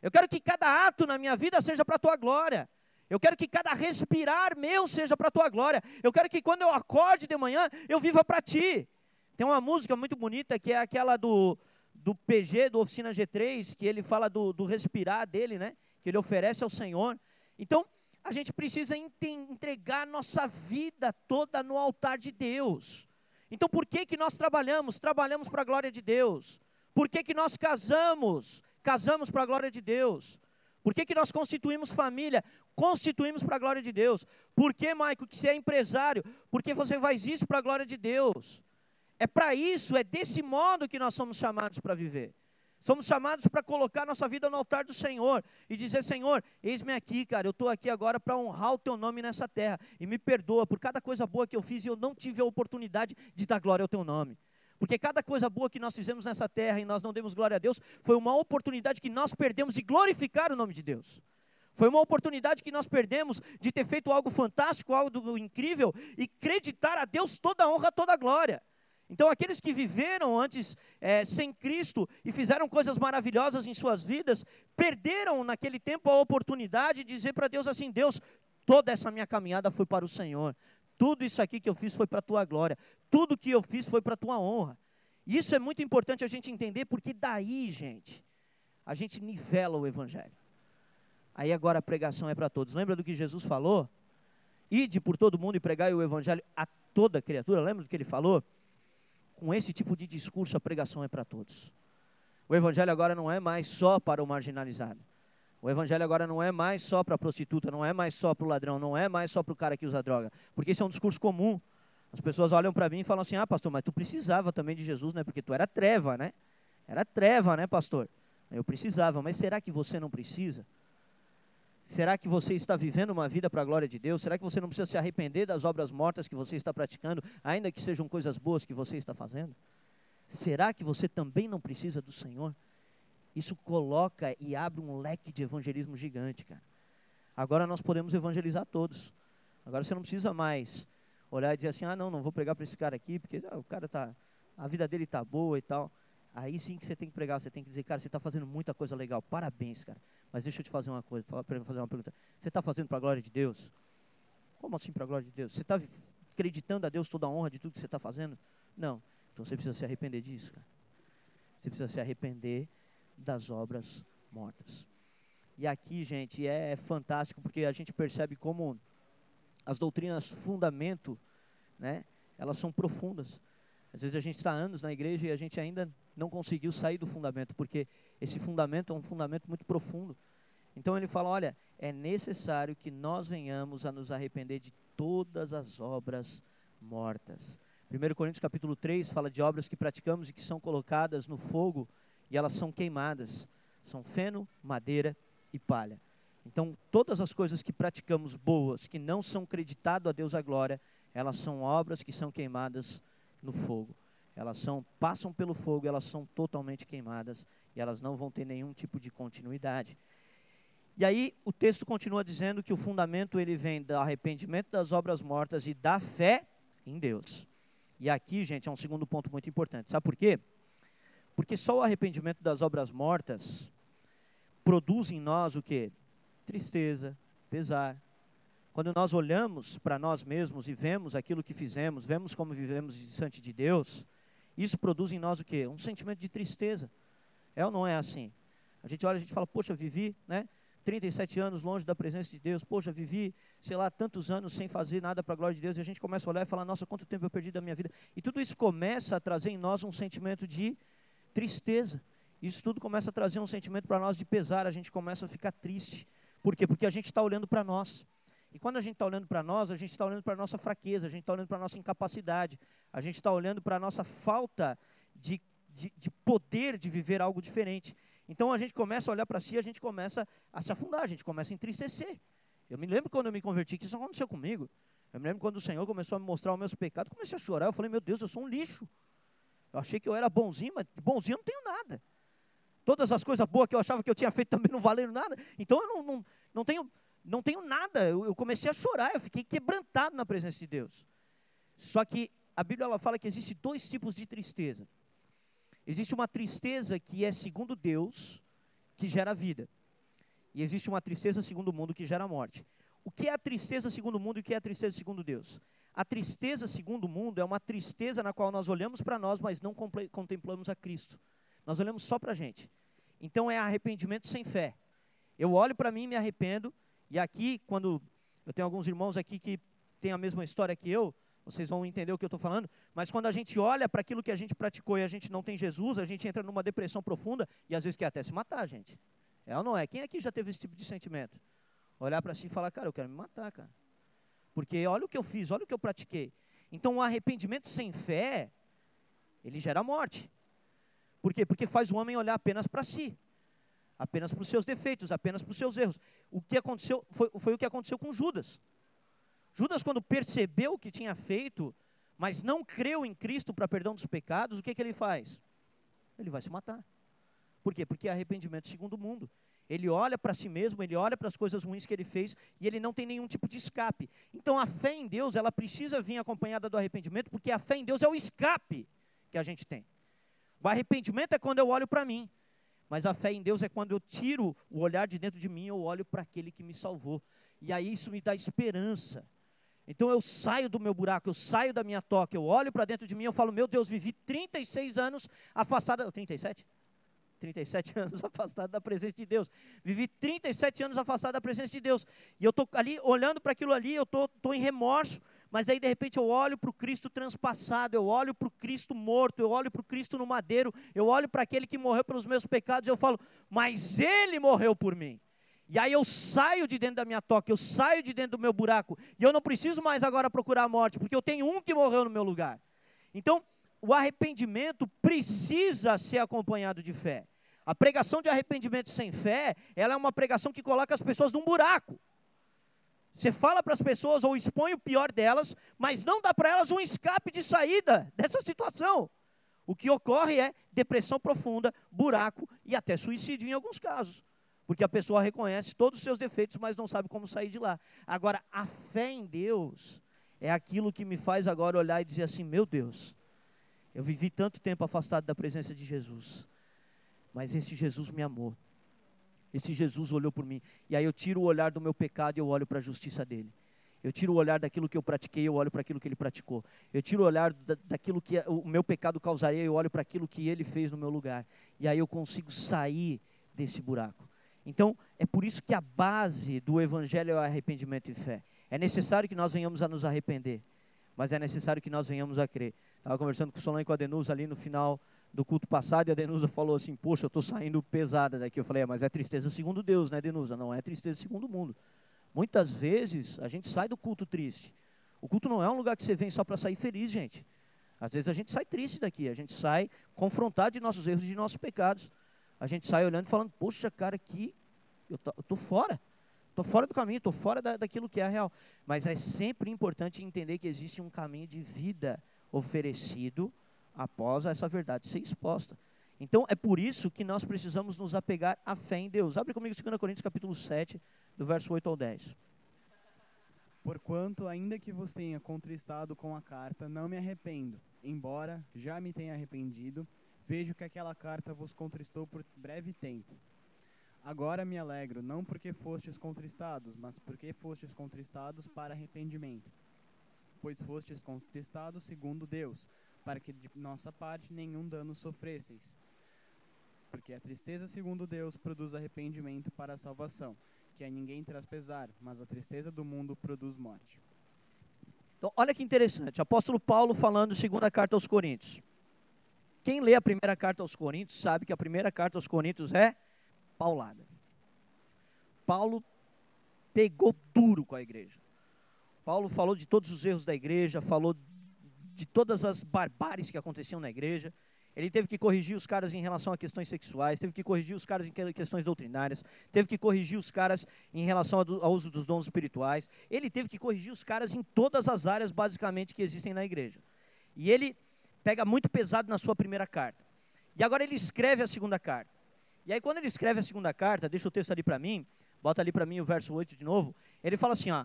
Eu quero que cada ato na minha vida seja para a Tua glória. Eu quero que cada respirar meu seja para a Tua glória. Eu quero que quando eu acorde de manhã, eu viva para Ti. Tem uma música muito bonita que é aquela do, do PG, do Oficina G3, que ele fala do, do respirar dele, né? Que ele oferece ao Senhor. Então, a gente precisa entregar nossa vida toda no altar de Deus. Então, por que, que nós trabalhamos? Trabalhamos para a glória de Deus. Por que, que nós casamos? Casamos para a glória de Deus. Por que, que nós constituímos família? Constituímos para a glória de Deus. Por que, Maico, que você é empresário? Porque você faz isso para a glória de Deus. É para isso, é desse modo que nós somos chamados para viver. Somos chamados para colocar nossa vida no altar do Senhor e dizer: Senhor, eis-me aqui, cara. Eu estou aqui agora para honrar o teu nome nessa terra. E me perdoa por cada coisa boa que eu fiz e eu não tive a oportunidade de dar glória ao teu nome. Porque cada coisa boa que nós fizemos nessa terra e nós não demos glória a Deus foi uma oportunidade que nós perdemos de glorificar o nome de Deus. Foi uma oportunidade que nós perdemos de ter feito algo fantástico, algo incrível e acreditar a Deus toda a honra, toda a glória. Então, aqueles que viveram antes é, sem Cristo e fizeram coisas maravilhosas em suas vidas, perderam naquele tempo a oportunidade de dizer para Deus assim: Deus, toda essa minha caminhada foi para o Senhor, tudo isso aqui que eu fiz foi para a tua glória, tudo que eu fiz foi para a tua honra. Isso é muito importante a gente entender, porque daí, gente, a gente nivela o Evangelho. Aí agora a pregação é para todos. Lembra do que Jesus falou? Ide por todo mundo e pregai o Evangelho a toda criatura. Lembra do que ele falou? Com esse tipo de discurso, a pregação é para todos. O evangelho agora não é mais só para o marginalizado. O evangelho agora não é mais só para a prostituta, não é mais só para o ladrão, não é mais só para o cara que usa droga. Porque isso é um discurso comum. As pessoas olham para mim e falam assim: ah, pastor, mas tu precisava também de Jesus, né? Porque tu era treva, né? Era treva, né, pastor? Eu precisava, mas será que você não precisa? Será que você está vivendo uma vida para a glória de Deus? Será que você não precisa se arrepender das obras mortas que você está praticando, ainda que sejam coisas boas que você está fazendo? Será que você também não precisa do Senhor? Isso coloca e abre um leque de evangelismo gigante, cara. Agora nós podemos evangelizar todos. Agora você não precisa mais olhar e dizer assim: ah, não, não vou pregar para esse cara aqui, porque ah, o cara tá, a vida dele está boa e tal. Aí sim que você tem que pregar, você tem que dizer, cara, você está fazendo muita coisa legal, parabéns, cara. Mas deixa eu te fazer uma coisa, fazer uma pergunta. Você está fazendo para a glória de Deus? Como assim para a glória de Deus? Você está acreditando a Deus toda a honra de tudo que você está fazendo? Não. Então você precisa se arrepender disso, cara. Você precisa se arrepender das obras mortas. E aqui, gente, é fantástico porque a gente percebe como as doutrinas fundamento, né, elas são profundas. Às vezes a gente está anos na igreja e a gente ainda não conseguiu sair do fundamento, porque esse fundamento é um fundamento muito profundo. Então ele fala: olha, é necessário que nós venhamos a nos arrepender de todas as obras mortas. 1 Coríntios capítulo 3 fala de obras que praticamos e que são colocadas no fogo e elas são queimadas. São feno, madeira e palha. Então, todas as coisas que praticamos boas, que não são creditado a Deus a glória, elas são obras que são queimadas no fogo. Elas são passam pelo fogo, elas são totalmente queimadas e elas não vão ter nenhum tipo de continuidade. E aí o texto continua dizendo que o fundamento ele vem do arrependimento das obras mortas e da fé em Deus. E aqui, gente, é um segundo ponto muito importante. Sabe por quê? Porque só o arrependimento das obras mortas produz em nós o que? Tristeza, pesar. Quando nós olhamos para nós mesmos e vemos aquilo que fizemos, vemos como vivemos distante de Deus, isso produz em nós o que? Um sentimento de tristeza. É ou não é assim? A gente olha a gente fala, poxa, vivi, né? 37 anos longe da presença de Deus, poxa, vivi, sei lá, tantos anos sem fazer nada para a glória de Deus, e a gente começa a olhar e falar, nossa, quanto tempo eu perdi da minha vida. E tudo isso começa a trazer em nós um sentimento de tristeza. Isso tudo começa a trazer um sentimento para nós de pesar, a gente começa a ficar triste. Por quê? Porque a gente está olhando para nós. E quando a gente está olhando para nós, a gente está olhando para a nossa fraqueza, a gente está olhando para a nossa incapacidade, a gente está olhando para a nossa falta de, de, de, poder de viver algo diferente. Então a gente começa a olhar para si, a gente começa a se afundar, a gente começa a entristecer. Eu me lembro quando eu me converti, que isso aconteceu comigo. Eu me lembro quando o Senhor começou a me mostrar os meus pecados, comecei a chorar. Eu falei, meu Deus, eu sou um lixo. Eu achei que eu era bonzinho, mas bonzinho eu não tenho nada. Todas as coisas boas que eu achava que eu tinha feito também não valeram nada. Então eu não, não, não, tenho, não tenho nada. Eu, eu comecei a chorar, eu fiquei quebrantado na presença de Deus. Só que a Bíblia ela fala que existe dois tipos de tristeza. Existe uma tristeza que é segundo Deus, que gera vida. E existe uma tristeza segundo o mundo que gera morte. O que é a tristeza segundo o mundo e o que é a tristeza segundo Deus? A tristeza segundo o mundo é uma tristeza na qual nós olhamos para nós, mas não contemplamos a Cristo. Nós olhamos só para a gente. Então é arrependimento sem fé. Eu olho para mim e me arrependo. E aqui, quando eu tenho alguns irmãos aqui que têm a mesma história que eu, vocês vão entender o que eu estou falando. Mas quando a gente olha para aquilo que a gente praticou e a gente não tem Jesus, a gente entra numa depressão profunda e às vezes quer até se matar, gente. É ou não é? Quem aqui já teve esse tipo de sentimento? Olhar para si e falar, cara, eu quero me matar, cara. Porque olha o que eu fiz, olha o que eu pratiquei. Então o arrependimento sem fé, ele gera morte. Por quê? Porque faz o homem olhar apenas para si, apenas para os seus defeitos, apenas para os seus erros. O que aconteceu foi, foi o que aconteceu com Judas. Judas, quando percebeu o que tinha feito, mas não creu em Cristo para perdão dos pecados, o que, que ele faz? Ele vai se matar. Por quê? Porque é arrependimento segundo o mundo. Ele olha para si mesmo, ele olha para as coisas ruins que ele fez e ele não tem nenhum tipo de escape. Então a fé em Deus, ela precisa vir acompanhada do arrependimento, porque a fé em Deus é o escape que a gente tem. O arrependimento é quando eu olho para mim, mas a fé em Deus é quando eu tiro o olhar de dentro de mim, eu olho para aquele que me salvou. E aí isso me dá esperança. Então eu saio do meu buraco, eu saio da minha toca, eu olho para dentro de mim, eu falo, meu Deus, vivi 36 anos afastado, 37? 37 anos afastado da presença de Deus. Vivi 37 anos afastado da presença de Deus. E eu estou ali olhando para aquilo ali, eu estou em remorso, mas aí de repente eu olho para o Cristo transpassado, eu olho para o Cristo morto, eu olho para o Cristo no madeiro, eu olho para aquele que morreu pelos meus pecados, eu falo, mas ele morreu por mim. E aí eu saio de dentro da minha toca, eu saio de dentro do meu buraco, e eu não preciso mais agora procurar a morte, porque eu tenho um que morreu no meu lugar. Então, o arrependimento precisa ser acompanhado de fé. A pregação de arrependimento sem fé, ela é uma pregação que coloca as pessoas num buraco. Você fala para as pessoas ou expõe o pior delas, mas não dá para elas um escape de saída dessa situação. O que ocorre é depressão profunda, buraco e até suicídio em alguns casos. Porque a pessoa reconhece todos os seus defeitos, mas não sabe como sair de lá. Agora, a fé em Deus é aquilo que me faz agora olhar e dizer assim: meu Deus, eu vivi tanto tempo afastado da presença de Jesus. Mas esse Jesus me amou. Esse Jesus olhou por mim. E aí eu tiro o olhar do meu pecado e eu olho para a justiça dele. Eu tiro o olhar daquilo que eu pratiquei, eu olho para aquilo que ele praticou. Eu tiro o olhar da, daquilo que o meu pecado causaria, eu olho para aquilo que ele fez no meu lugar. E aí eu consigo sair desse buraco. Então, é por isso que a base do evangelho é o arrependimento e fé. É necessário que nós venhamos a nos arrepender, mas é necessário que nós venhamos a crer. Estava conversando com o Solano e com a Denusa ali no final do culto passado e a Denusa falou assim: Poxa, eu estou saindo pesada daqui. Eu falei: é, Mas é tristeza segundo Deus, né, Denusa? Não é tristeza segundo o mundo. Muitas vezes a gente sai do culto triste. O culto não é um lugar que você vem só para sair feliz, gente. Às vezes a gente sai triste daqui, a gente sai confrontado de nossos erros e de nossos pecados. A gente sai olhando e falando, poxa, cara, aqui eu tô, fora. Estou fora do caminho, estou fora da, daquilo que é real. Mas é sempre importante entender que existe um caminho de vida oferecido após essa verdade ser exposta. Então é por isso que nós precisamos nos apegar à fé em Deus. Abre comigo 2 Coríntios capítulo 7, do verso 8 ao 10. Porquanto, ainda que vos tenha contristado com a carta, não me arrependo, embora já me tenha arrependido, vejo que aquela carta vos contristou por breve tempo. Agora me alegro, não porque fostes contristados, mas porque fostes contristados para arrependimento. Pois fostes contristados segundo Deus, para que de nossa parte nenhum dano sofresseis. Porque a tristeza segundo Deus produz arrependimento para a salvação, que a ninguém traz pesar, mas a tristeza do mundo produz morte. Então, olha que interessante, apóstolo Paulo falando segunda carta aos Coríntios. Quem lê a primeira carta aos Coríntios sabe que a primeira carta aos Coríntios é paulada. Paulo pegou duro com a igreja. Paulo falou de todos os erros da igreja, falou de todas as barbáries que aconteciam na igreja. Ele teve que corrigir os caras em relação a questões sexuais, teve que corrigir os caras em questões doutrinárias, teve que corrigir os caras em relação ao uso dos dons espirituais. Ele teve que corrigir os caras em todas as áreas, basicamente, que existem na igreja. E ele pega muito pesado na sua primeira carta. E agora ele escreve a segunda carta. E aí, quando ele escreve a segunda carta, deixa o texto ali para mim, bota ali para mim o verso 8 de novo. Ele fala assim: ó,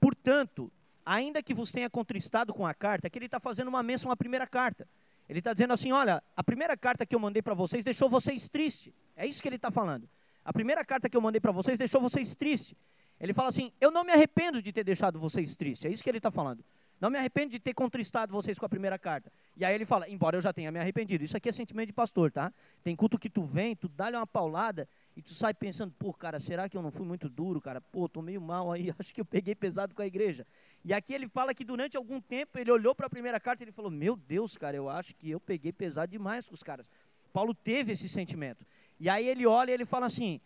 portanto, ainda que vos tenha contristado com a carta, que ele está fazendo uma menção à primeira carta. Ele está dizendo assim: olha, a primeira carta que eu mandei para vocês deixou vocês tristes. É isso que ele está falando. A primeira carta que eu mandei para vocês deixou vocês tristes. Ele fala assim: eu não me arrependo de ter deixado vocês tristes. É isso que ele está falando. Não me arrependo de ter contristado vocês com a primeira carta. E aí ele fala: embora eu já tenha me arrependido. Isso aqui é sentimento de pastor, tá? Tem culto que tu vem, tu dá-lhe uma paulada e tu sai pensando: pô, cara, será que eu não fui muito duro, cara? Pô, tô meio mal aí, acho que eu peguei pesado com a igreja. E aqui ele fala que durante algum tempo ele olhou para a primeira carta e ele falou: Meu Deus, cara, eu acho que eu peguei pesado demais com os caras. Paulo teve esse sentimento. E aí ele olha e ele fala assim: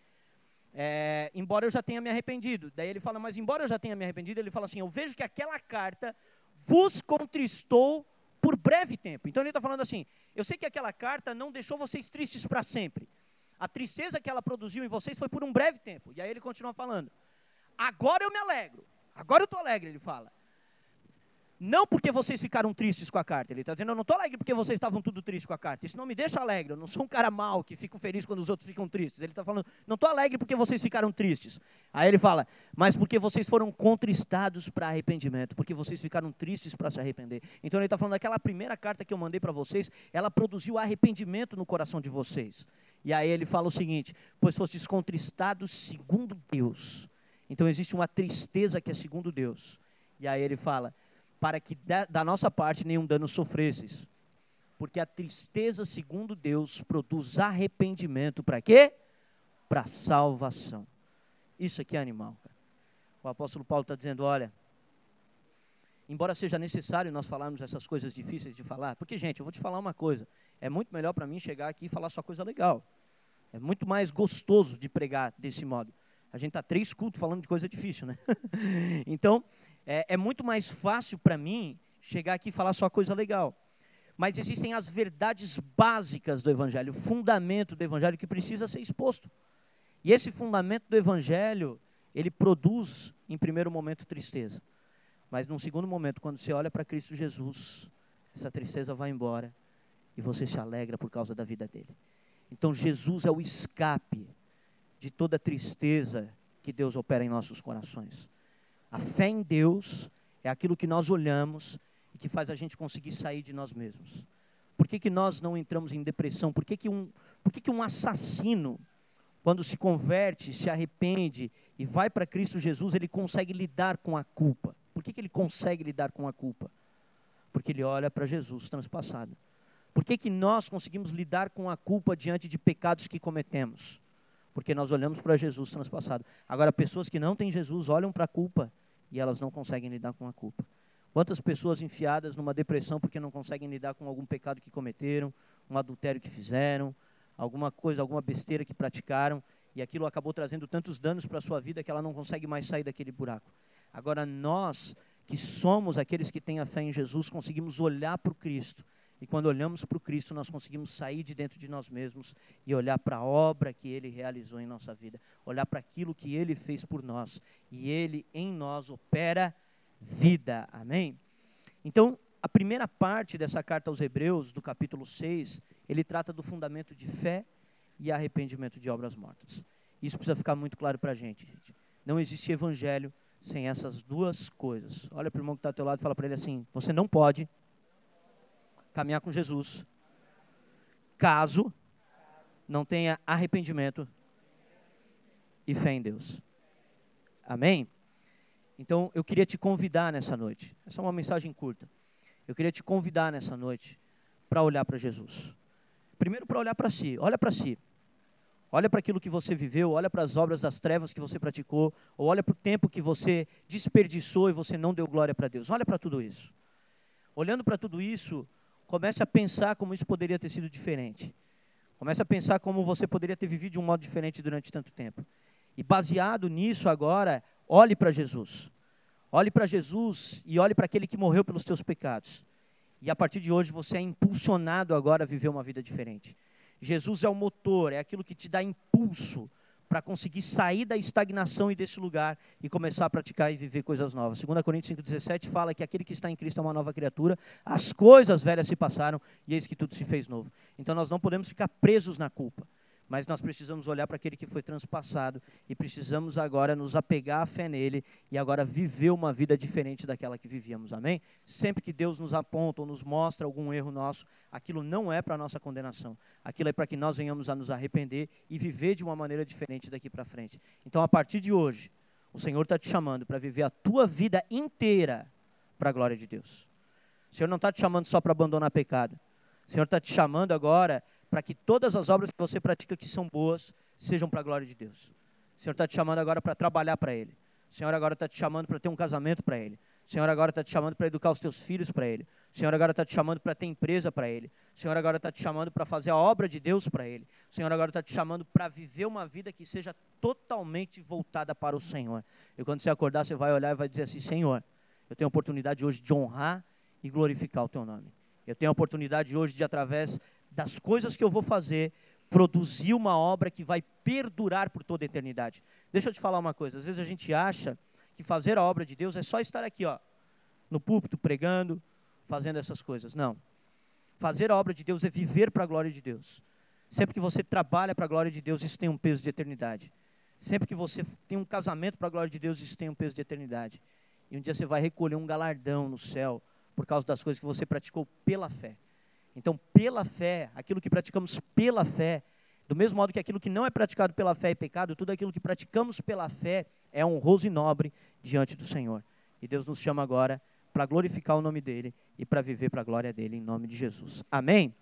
é, embora eu já tenha me arrependido. Daí ele fala, mas embora eu já tenha me arrependido, ele fala assim: eu vejo que aquela carta vos contristou por breve tempo. Então ele está falando assim: eu sei que aquela carta não deixou vocês tristes para sempre. A tristeza que ela produziu em vocês foi por um breve tempo. E aí ele continua falando: agora eu me alegro Agora eu estou alegre, ele fala. Não porque vocês ficaram tristes com a carta. Ele está dizendo, eu não estou alegre porque vocês estavam tudo tristes com a carta. Isso não me deixa alegre. Eu não sou um cara mau que fico feliz quando os outros ficam tristes. Ele está falando, não estou alegre porque vocês ficaram tristes. Aí ele fala, mas porque vocês foram contristados para arrependimento. Porque vocês ficaram tristes para se arrepender. Então ele está falando, aquela primeira carta que eu mandei para vocês, ela produziu arrependimento no coração de vocês. E aí ele fala o seguinte, pois fostes contristados segundo Deus então existe uma tristeza que é segundo Deus. E aí ele fala: para que da, da nossa parte nenhum dano sofresses. Porque a tristeza, segundo Deus, produz arrependimento para quê? Para salvação. Isso aqui é animal. Cara. O apóstolo Paulo está dizendo: olha, embora seja necessário nós falarmos essas coisas difíceis de falar, porque, gente, eu vou te falar uma coisa: é muito melhor para mim chegar aqui e falar só coisa legal. É muito mais gostoso de pregar desse modo. A gente está três cultos falando de coisa difícil, né? então, é, é muito mais fácil para mim chegar aqui e falar só coisa legal. Mas existem as verdades básicas do Evangelho, o fundamento do Evangelho que precisa ser exposto. E esse fundamento do Evangelho, ele produz, em primeiro momento, tristeza. Mas num segundo momento, quando você olha para Cristo Jesus, essa tristeza vai embora e você se alegra por causa da vida dele. Então Jesus é o escape de toda tristeza que Deus opera em nossos corações. A fé em Deus é aquilo que nós olhamos e que faz a gente conseguir sair de nós mesmos. Por que, que nós não entramos em depressão? Por que, que, um, por que, que um assassino, quando se converte, se arrepende e vai para Cristo Jesus, ele consegue lidar com a culpa? Por que, que ele consegue lidar com a culpa? Porque ele olha para Jesus transpassado. Por que, que nós conseguimos lidar com a culpa diante de pecados que cometemos? Porque nós olhamos para Jesus transpassado. Agora, pessoas que não têm Jesus olham para a culpa e elas não conseguem lidar com a culpa. Quantas pessoas enfiadas numa depressão porque não conseguem lidar com algum pecado que cometeram, um adultério que fizeram, alguma coisa, alguma besteira que praticaram, e aquilo acabou trazendo tantos danos para a sua vida que ela não consegue mais sair daquele buraco. Agora, nós que somos aqueles que têm a fé em Jesus, conseguimos olhar para o Cristo. E quando olhamos para o Cristo, nós conseguimos sair de dentro de nós mesmos e olhar para a obra que Ele realizou em nossa vida, olhar para aquilo que Ele fez por nós. E Ele em nós opera vida. Amém? Então, a primeira parte dessa carta aos Hebreus, do capítulo 6, ele trata do fundamento de fé e arrependimento de obras mortas. Isso precisa ficar muito claro para a gente, gente. Não existe evangelho sem essas duas coisas. Olha para o irmão que está ao teu lado e fala para ele assim: você não pode caminhar com Jesus caso não tenha arrependimento e fé em Deus. Amém? Então eu queria te convidar nessa noite. Essa é uma mensagem curta. Eu queria te convidar nessa noite para olhar para Jesus. Primeiro para olhar para si, olha para si. Olha para aquilo que você viveu, olha para as obras das trevas que você praticou, ou olha para o tempo que você desperdiçou e você não deu glória para Deus. Olha para tudo isso. Olhando para tudo isso, comece a pensar como isso poderia ter sido diferente. Comece a pensar como você poderia ter vivido de um modo diferente durante tanto tempo. E baseado nisso agora, olhe para Jesus. Olhe para Jesus e olhe para aquele que morreu pelos teus pecados. E a partir de hoje você é impulsionado agora a viver uma vida diferente. Jesus é o motor, é aquilo que te dá impulso para conseguir sair da estagnação e desse lugar e começar a praticar e viver coisas novas. 2 Coríntios 5,17 fala que aquele que está em Cristo é uma nova criatura, as coisas velhas se passaram e eis que tudo se fez novo. Então nós não podemos ficar presos na culpa mas nós precisamos olhar para aquele que foi transpassado e precisamos agora nos apegar à fé nele e agora viver uma vida diferente daquela que vivíamos, amém? Sempre que Deus nos aponta ou nos mostra algum erro nosso, aquilo não é para nossa condenação, aquilo é para que nós venhamos a nos arrepender e viver de uma maneira diferente daqui para frente. Então, a partir de hoje, o Senhor está te chamando para viver a tua vida inteira para a glória de Deus. O Senhor não está te chamando só para abandonar pecado. O Senhor está te chamando agora para que todas as obras que você pratica que são boas sejam para a glória de Deus. O Senhor está te chamando agora para trabalhar para Ele. O Senhor agora está te chamando para ter um casamento para Ele. O Senhor agora está te chamando para educar os teus filhos para Ele. O Senhor agora está te chamando para ter empresa para Ele. O Senhor agora está te chamando para fazer a obra de Deus para Ele. O Senhor agora está te chamando para viver uma vida que seja totalmente voltada para o Senhor. E quando você acordar, você vai olhar e vai dizer assim: Senhor, eu tenho a oportunidade hoje de honrar e glorificar o Teu nome. Eu tenho a oportunidade hoje de, através das coisas que eu vou fazer, produzir uma obra que vai perdurar por toda a eternidade. Deixa eu te falar uma coisa, às vezes a gente acha que fazer a obra de Deus é só estar aqui, ó, no púlpito pregando, fazendo essas coisas. Não. Fazer a obra de Deus é viver para a glória de Deus. Sempre que você trabalha para a glória de Deus, isso tem um peso de eternidade. Sempre que você tem um casamento para a glória de Deus, isso tem um peso de eternidade. E um dia você vai recolher um galardão no céu por causa das coisas que você praticou pela fé. Então, pela fé, aquilo que praticamos pela fé, do mesmo modo que aquilo que não é praticado pela fé é pecado, tudo aquilo que praticamos pela fé é honroso e nobre diante do Senhor. E Deus nos chama agora para glorificar o nome dele e para viver para a glória dele em nome de Jesus. Amém?